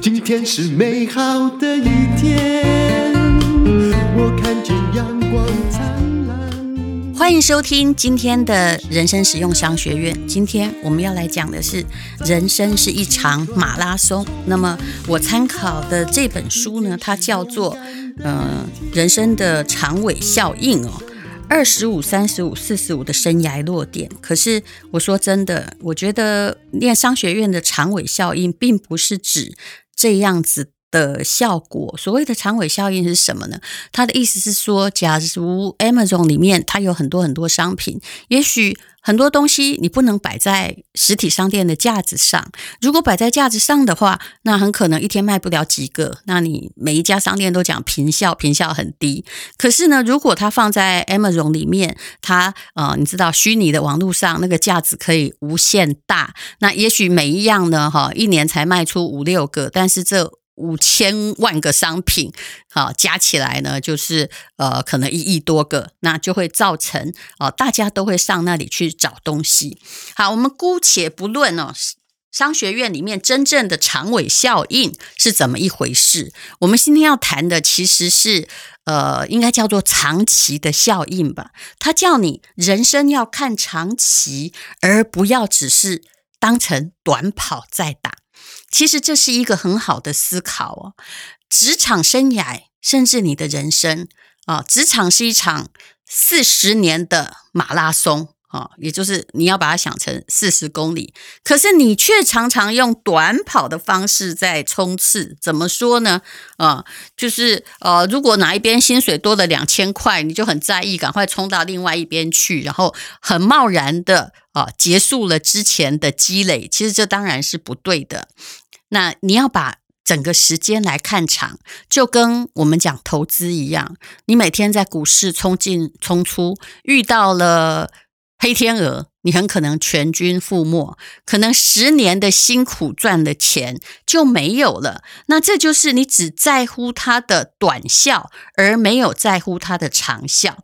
今天是美好的一天，我看见阳光灿烂。欢迎收听今天的人生实用商学院。今天我们要来讲的是，人生是一场马拉松。那么我参考的这本书呢，它叫做《呃人生的长尾效应》哦。二十五、三十五、四十五的生涯落点。可是我说真的，我觉得念商学院的长尾效应，并不是指这样子的效果。所谓的长尾效应是什么呢？他的意思是说，假如 Amazon 里面它有很多很多商品，也许。很多东西你不能摆在实体商店的架子上，如果摆在架子上的话，那很可能一天卖不了几个。那你每一家商店都讲坪效，坪效很低。可是呢，如果它放在 Amazon 里面，它呃，你知道虚拟的网络上那个架子可以无限大，那也许每一样呢，哈，一年才卖出五六个，但是这。五千万个商品，好，加起来呢，就是呃，可能一亿多个，那就会造成啊，大家都会上那里去找东西。好，我们姑且不论哦，商学院里面真正的长尾效应是怎么一回事。我们今天要谈的其实是呃，应该叫做长期的效应吧。它叫你人生要看长期，而不要只是当成短跑在打。其实这是一个很好的思考哦，职场生涯甚至你的人生啊，职场是一场四十年的马拉松啊，也就是你要把它想成四十公里，可是你却常常用短跑的方式在冲刺。怎么说呢？啊，就是呃，如果哪一边薪水多了两千块，你就很在意，赶快冲到另外一边去，然后很贸然的。啊，结束了之前的积累，其实这当然是不对的。那你要把整个时间来看长，就跟我们讲投资一样，你每天在股市冲进冲出，遇到了黑天鹅。你很可能全军覆没，可能十年的辛苦赚的钱就没有了。那这就是你只在乎它的短效，而没有在乎它的长效。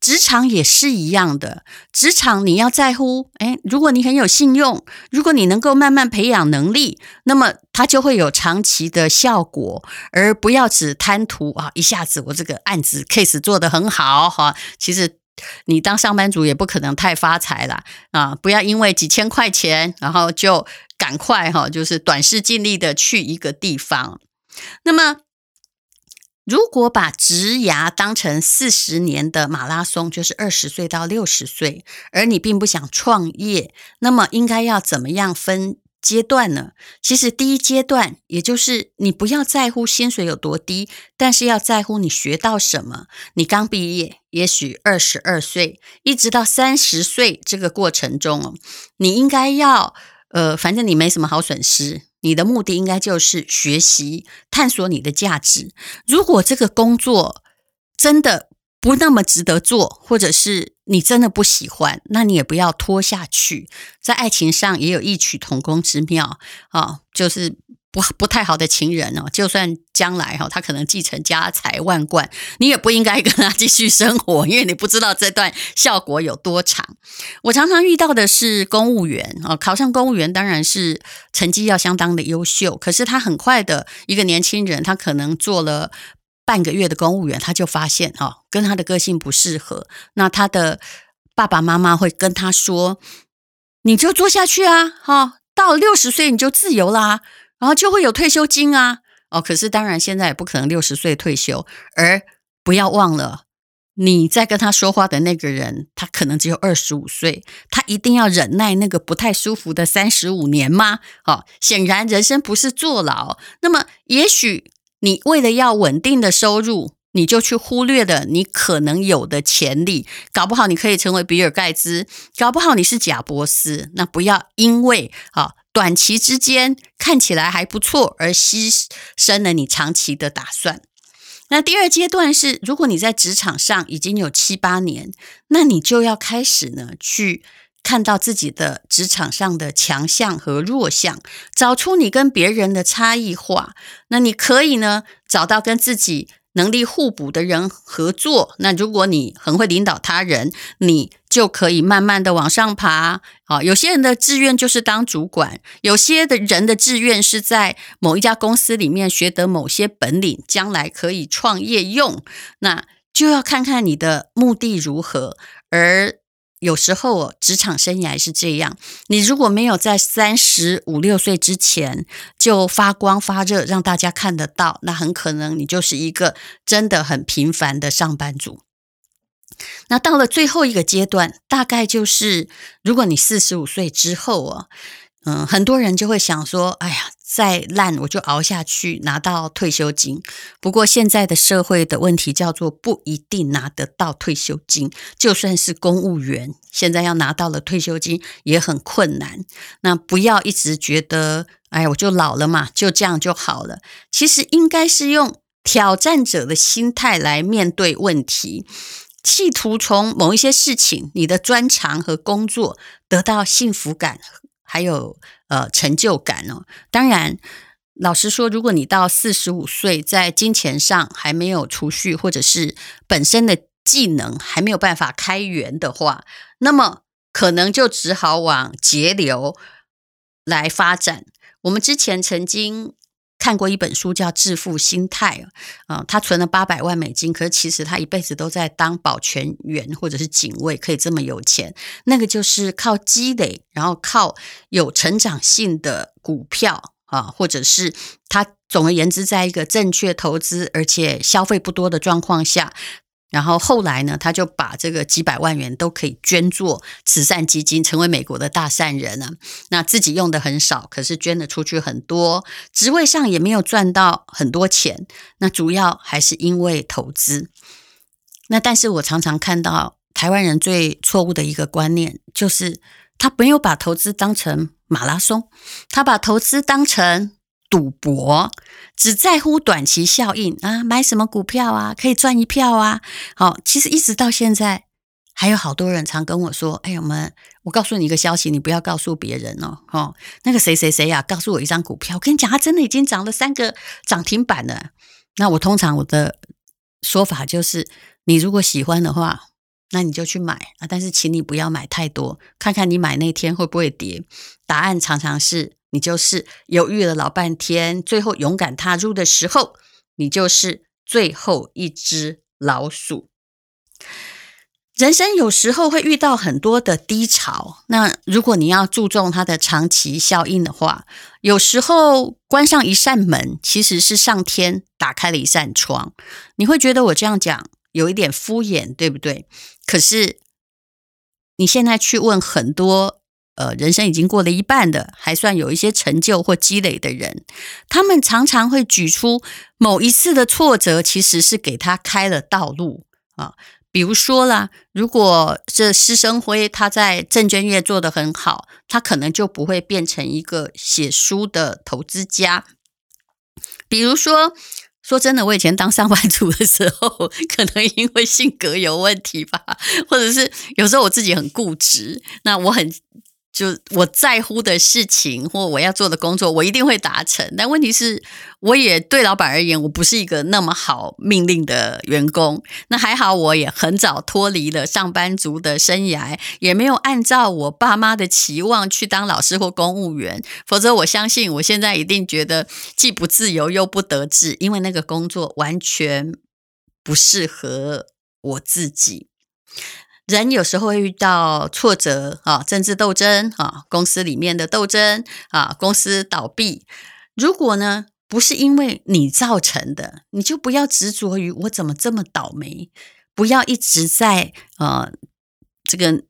职场也是一样的，职场你要在乎，诶，如果你很有信用，如果你能够慢慢培养能力，那么它就会有长期的效果，而不要只贪图啊，一下子我这个案子 case 做得很好哈，其实。你当上班族也不可能太发财了啊！不要因为几千块钱，然后就赶快哈，就是短视尽力的去一个地方。那么，如果把职涯当成四十年的马拉松，就是二十岁到六十岁，而你并不想创业，那么应该要怎么样分？阶段呢？其实第一阶段，也就是你不要在乎薪水有多低，但是要在乎你学到什么。你刚毕业，也许二十二岁，一直到三十岁这个过程中哦，你应该要呃，反正你没什么好损失，你的目的应该就是学习、探索你的价值。如果这个工作真的不那么值得做，或者是你真的不喜欢，那你也不要拖下去。在爱情上也有异曲同工之妙啊、就是不不太好的情人哦，就算将来哈、他可能继承家财万贯，你也不应该跟他继续生活，因为你不知道这段效果有多长。我常常遇到的是公务员啊、考上公务员当然是成绩要相当的优秀，可是他很快的一个年轻人，他可能做了。半个月的公务员，他就发现哦，跟他的个性不适合。那他的爸爸妈妈会跟他说：“你就做下去啊，哈，到六十岁你就自由啦，然后就会有退休金啊。”哦，可是当然现在也不可能六十岁退休。而不要忘了，你在跟他说话的那个人，他可能只有二十五岁，他一定要忍耐那个不太舒服的三十五年吗？哦，显然人生不是坐牢。那么也许。你为了要稳定的收入，你就去忽略了你可能有的潜力。搞不好你可以成为比尔盖茨，搞不好你是贾伯斯。那不要因为啊短期之间看起来还不错而牺牲了你长期的打算。那第二阶段是，如果你在职场上已经有七八年，那你就要开始呢去。看到自己的职场上的强项和弱项，找出你跟别人的差异化。那你可以呢，找到跟自己能力互补的人合作。那如果你很会领导他人，你就可以慢慢的往上爬。啊，有些人的志愿就是当主管，有些的人的志愿是在某一家公司里面学得某些本领，将来可以创业用。那就要看看你的目的如何，而。有时候职场生涯是这样，你如果没有在三十五六岁之前就发光发热，让大家看得到，那很可能你就是一个真的很平凡的上班族。那到了最后一个阶段，大概就是如果你四十五岁之后啊，嗯，很多人就会想说，哎呀。再烂我就熬下去，拿到退休金。不过现在的社会的问题叫做不一定拿得到退休金，就算是公务员，现在要拿到了退休金也很困难。那不要一直觉得，哎呀，我就老了嘛，就这样就好了。其实应该是用挑战者的心态来面对问题，企图从某一些事情、你的专长和工作得到幸福感。还有呃成就感哦。当然，老实说，如果你到四十五岁，在金钱上还没有储蓄，或者是本身的技能还没有办法开源的话，那么可能就只好往节流来发展。我们之前曾经。看过一本书叫《致富心态》啊，他存了八百万美金，可是其实他一辈子都在当保全员或者是警卫，可以这么有钱，那个就是靠积累，然后靠有成长性的股票啊，或者是他总而言之，在一个正确投资而且消费不多的状况下。然后后来呢，他就把这个几百万元都可以捐做慈善基金，成为美国的大善人了。那自己用的很少，可是捐的出去很多，职位上也没有赚到很多钱。那主要还是因为投资。那但是我常常看到台湾人最错误的一个观念，就是他没有把投资当成马拉松，他把投资当成。赌博只在乎短期效应啊，买什么股票啊，可以赚一票啊。好，其实一直到现在，还有好多人常跟我说：“哎呀，我们，我告诉你一个消息，你不要告诉别人哦。”哦，那个谁谁谁呀，告诉我一张股票，我跟你讲，它真的已经涨了三个涨停板了。那我通常我的说法就是，你如果喜欢的话，那你就去买啊，但是请你不要买太多，看看你买那天会不会跌。答案常常是。你就是犹豫了老半天，最后勇敢踏入的时候，你就是最后一只老鼠。人生有时候会遇到很多的低潮，那如果你要注重它的长期效应的话，有时候关上一扇门，其实是上天打开了一扇窗。你会觉得我这样讲有一点敷衍，对不对？可是你现在去问很多。呃，人生已经过了一半的，还算有一些成就或积累的人，他们常常会举出某一次的挫折，其实是给他开了道路啊。比如说啦，如果这施生辉他在证券业做得很好，他可能就不会变成一个写书的投资家。比如说，说真的，我以前当上班族的时候，可能因为性格有问题吧，或者是有时候我自己很固执，那我很。就我在乎的事情或我要做的工作，我一定会达成。但问题是，我也对老板而言，我不是一个那么好命令的员工。那还好，我也很早脱离了上班族的生涯，也没有按照我爸妈的期望去当老师或公务员。否则，我相信我现在一定觉得既不自由又不得志，因为那个工作完全不适合我自己。人有时候会遇到挫折啊，政治斗争啊，公司里面的斗争啊，公司倒闭。如果呢，不是因为你造成的，你就不要执着于我怎么这么倒霉，不要一直在呃这个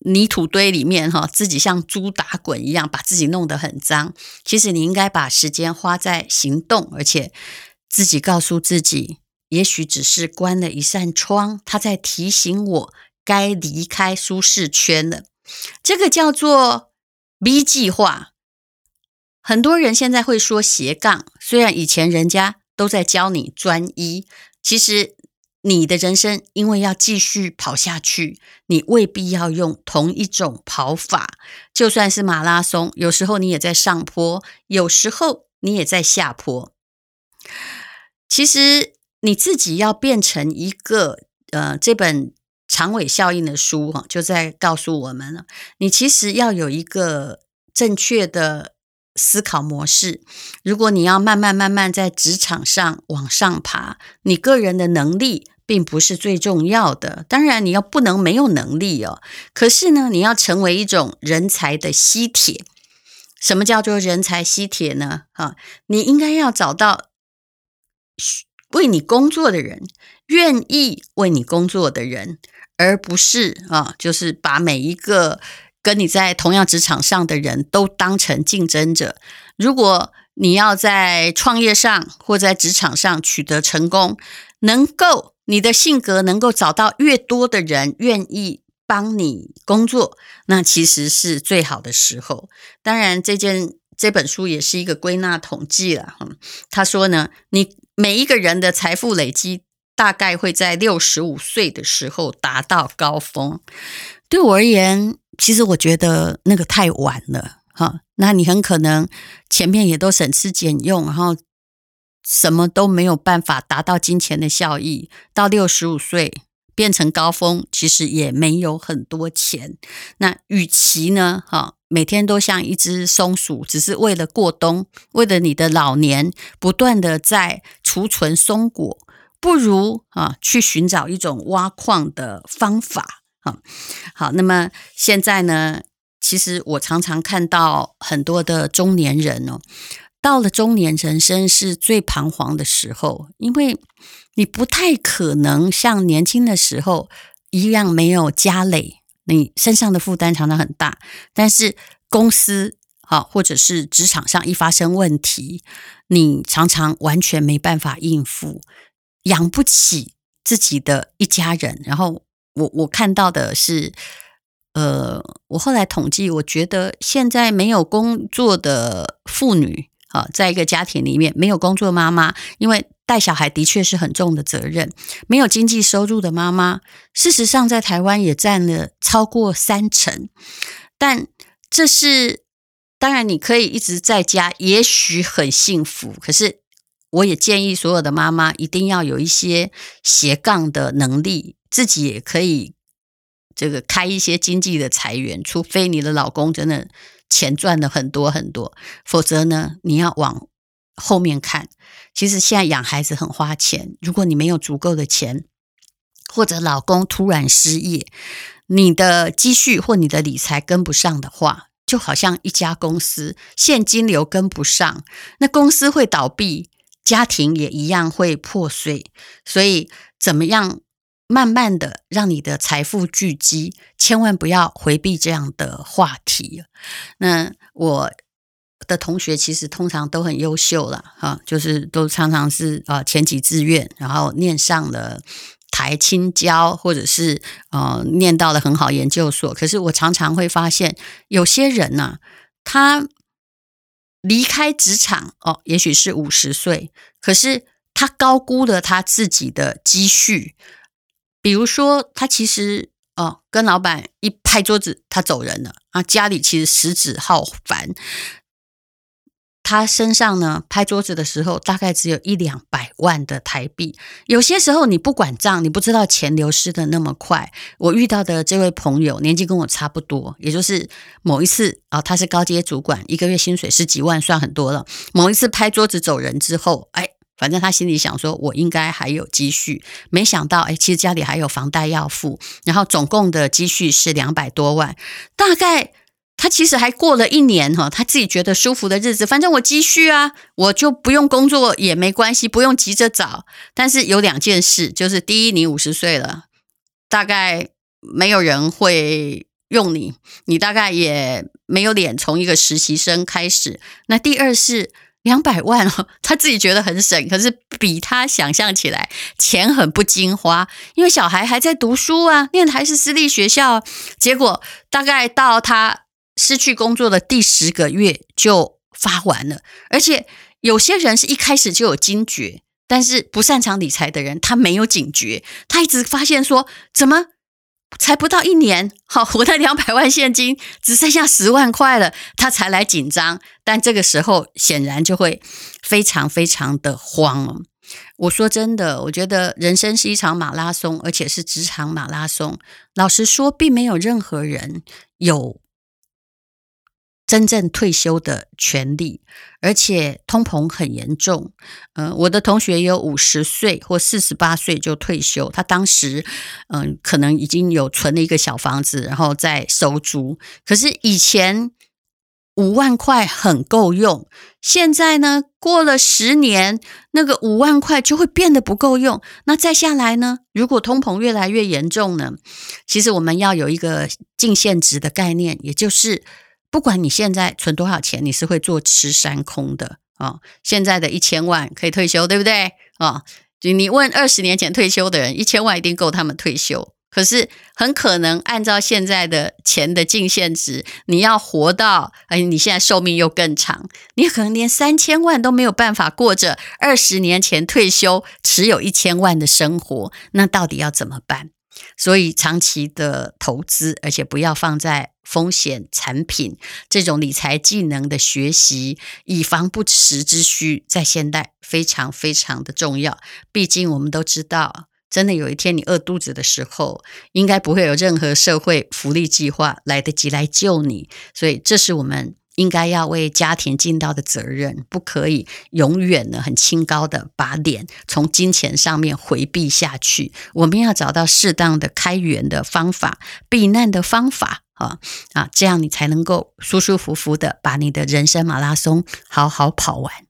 泥土堆里面哈，自己像猪打滚一样，把自己弄得很脏。其实你应该把时间花在行动，而且自己告诉自己，也许只是关了一扇窗，它在提醒我。该离开舒适圈了，这个叫做 B 计划。很多人现在会说斜杠，虽然以前人家都在教你专一，其实你的人生因为要继续跑下去，你未必要用同一种跑法。就算是马拉松，有时候你也在上坡，有时候你也在下坡。其实你自己要变成一个呃，这本长尾效应的书哈，就在告诉我们了，你其实要有一个正确的思考模式。如果你要慢慢慢慢在职场上往上爬，你个人的能力并不是最重要的。当然，你要不能没有能力哦。可是呢，你要成为一种人才的吸铁。什么叫做人才吸铁呢？哈，你应该要找到为你工作的人，愿意为你工作的人，而不是啊，就是把每一个跟你在同样职场上的人都当成竞争者。如果你要在创业上或在职场上取得成功，能够你的性格能够找到越多的人愿意。帮你工作，那其实是最好的时候。当然，这件这本书也是一个归纳统计了。哈，他说呢，你每一个人的财富累积大概会在六十五岁的时候达到高峰。对我而言，其实我觉得那个太晚了。哈，那你很可能前面也都省吃俭用，然后什么都没有办法达到金钱的效益，到六十五岁。变成高峰，其实也没有很多钱。那与其呢，哈，每天都像一只松鼠，只是为了过冬，为了你的老年，不断的在储存松果，不如啊，去寻找一种挖矿的方法。啊，好，那么现在呢，其实我常常看到很多的中年人哦，到了中年人生是最彷徨的时候，因为。你不太可能像年轻的时候一样没有家累，你身上的负担常常很大。但是公司啊，或者是职场上一发生问题，你常常完全没办法应付，养不起自己的一家人。然后我我看到的是，呃，我后来统计，我觉得现在没有工作的妇女啊，在一个家庭里面没有工作妈妈，因为。带小孩的确是很重的责任。没有经济收入的妈妈，事实上在台湾也占了超过三成。但这是当然，你可以一直在家，也许很幸福。可是，我也建议所有的妈妈一定要有一些斜杠的能力，自己也可以这个开一些经济的财源。除非你的老公真的钱赚了很多很多，否则呢，你要往后面看。其实现在养孩子很花钱，如果你没有足够的钱，或者老公突然失业，你的积蓄或你的理财跟不上的话，就好像一家公司现金流跟不上，那公司会倒闭，家庭也一样会破碎。所以，怎么样慢慢的让你的财富聚积？千万不要回避这样的话题。那我。的同学其实通常都很优秀了，哈，就是都常常是啊前几志愿，然后念上了台清交，或者是呃念到了很好研究所。可是我常常会发现，有些人呐、他离开职场哦，也许是五十岁，可是他高估了他自己的积蓄，比如说他其实哦跟老板一拍桌子，他走人了啊，家里其实食指好烦。他身上呢，拍桌子的时候，大概只有一两百万的台币。有些时候你不管账，你不知道钱流失的那么快。我遇到的这位朋友年纪跟我差不多，也就是某一次啊、他是高阶主管，一个月薪水十几万，算很多了。某一次拍桌子走人之后，哎，反正他心里想说，我应该还有积蓄。没想到，哎，其实家里还有房贷要付，然后总共的积蓄是两百多万，大概。他其实还过了一年哈，他自己觉得舒服的日子，反正我积蓄啊，我就不用工作也没关系，不用急着找。但是有两件事，就是第一，你五十岁了，大概没有人会用你，你大概也没有脸从一个实习生开始。那第二是两百万，他自己觉得很省，可是比他想象起来钱很不经花，因为小孩还在读书啊，念的还是私立学校，结果大概到他。失去工作的第十个月就发完了，而且有些人是一开始就有惊觉，但是不擅长理财的人他没有警觉，他一直发现说怎么才不到一年，好，我的两百万现金只剩下十万块了，他才来紧张，但这个时候显然就会非常非常的慌了。我说真的，我觉得人生是一场马拉松，而且是职场马拉松。老实说，并没有任何人有真正退休的权利，而且通膨很严重。嗯、我的同学也有五十岁或四十八岁就退休，他当时嗯、可能已经有存了一个小房子，然后再收租。可是以前。五万块很够用，现在呢，过了十年，那个五万块就会变得不够用。那再下来呢？如果通膨越来越严重呢？其实我们要有一个净现值的概念，也就是不管你现在存多少钱，你是会坐吃山空的啊、哦。现在的一千万可以退休，对不对啊、哦？就你问二十年前退休的人，一千万一定够他们退休。可是很可能按照现在的钱的净现值，你要活到哎，你现在寿命又更长，你可能连三千万都没有办法过着二十年前退休持有一千万的生活，那到底要怎么办？所以长期的投资，而且不要放在风险产品这种理财技能的学习，以防不时之需，在现代非常非常的重要。毕竟我们都知道。真的有一天你饿肚子的时候，应该不会有任何社会福利计划来得及来救你，所以这是我们应该要为家庭尽到的责任，不可以永远呢很清高的把脸从金钱上面回避下去。我们要找到适当的开源的方法、避难的方法啊啊，这样你才能够舒舒服服的把你的人生马拉松好好跑完。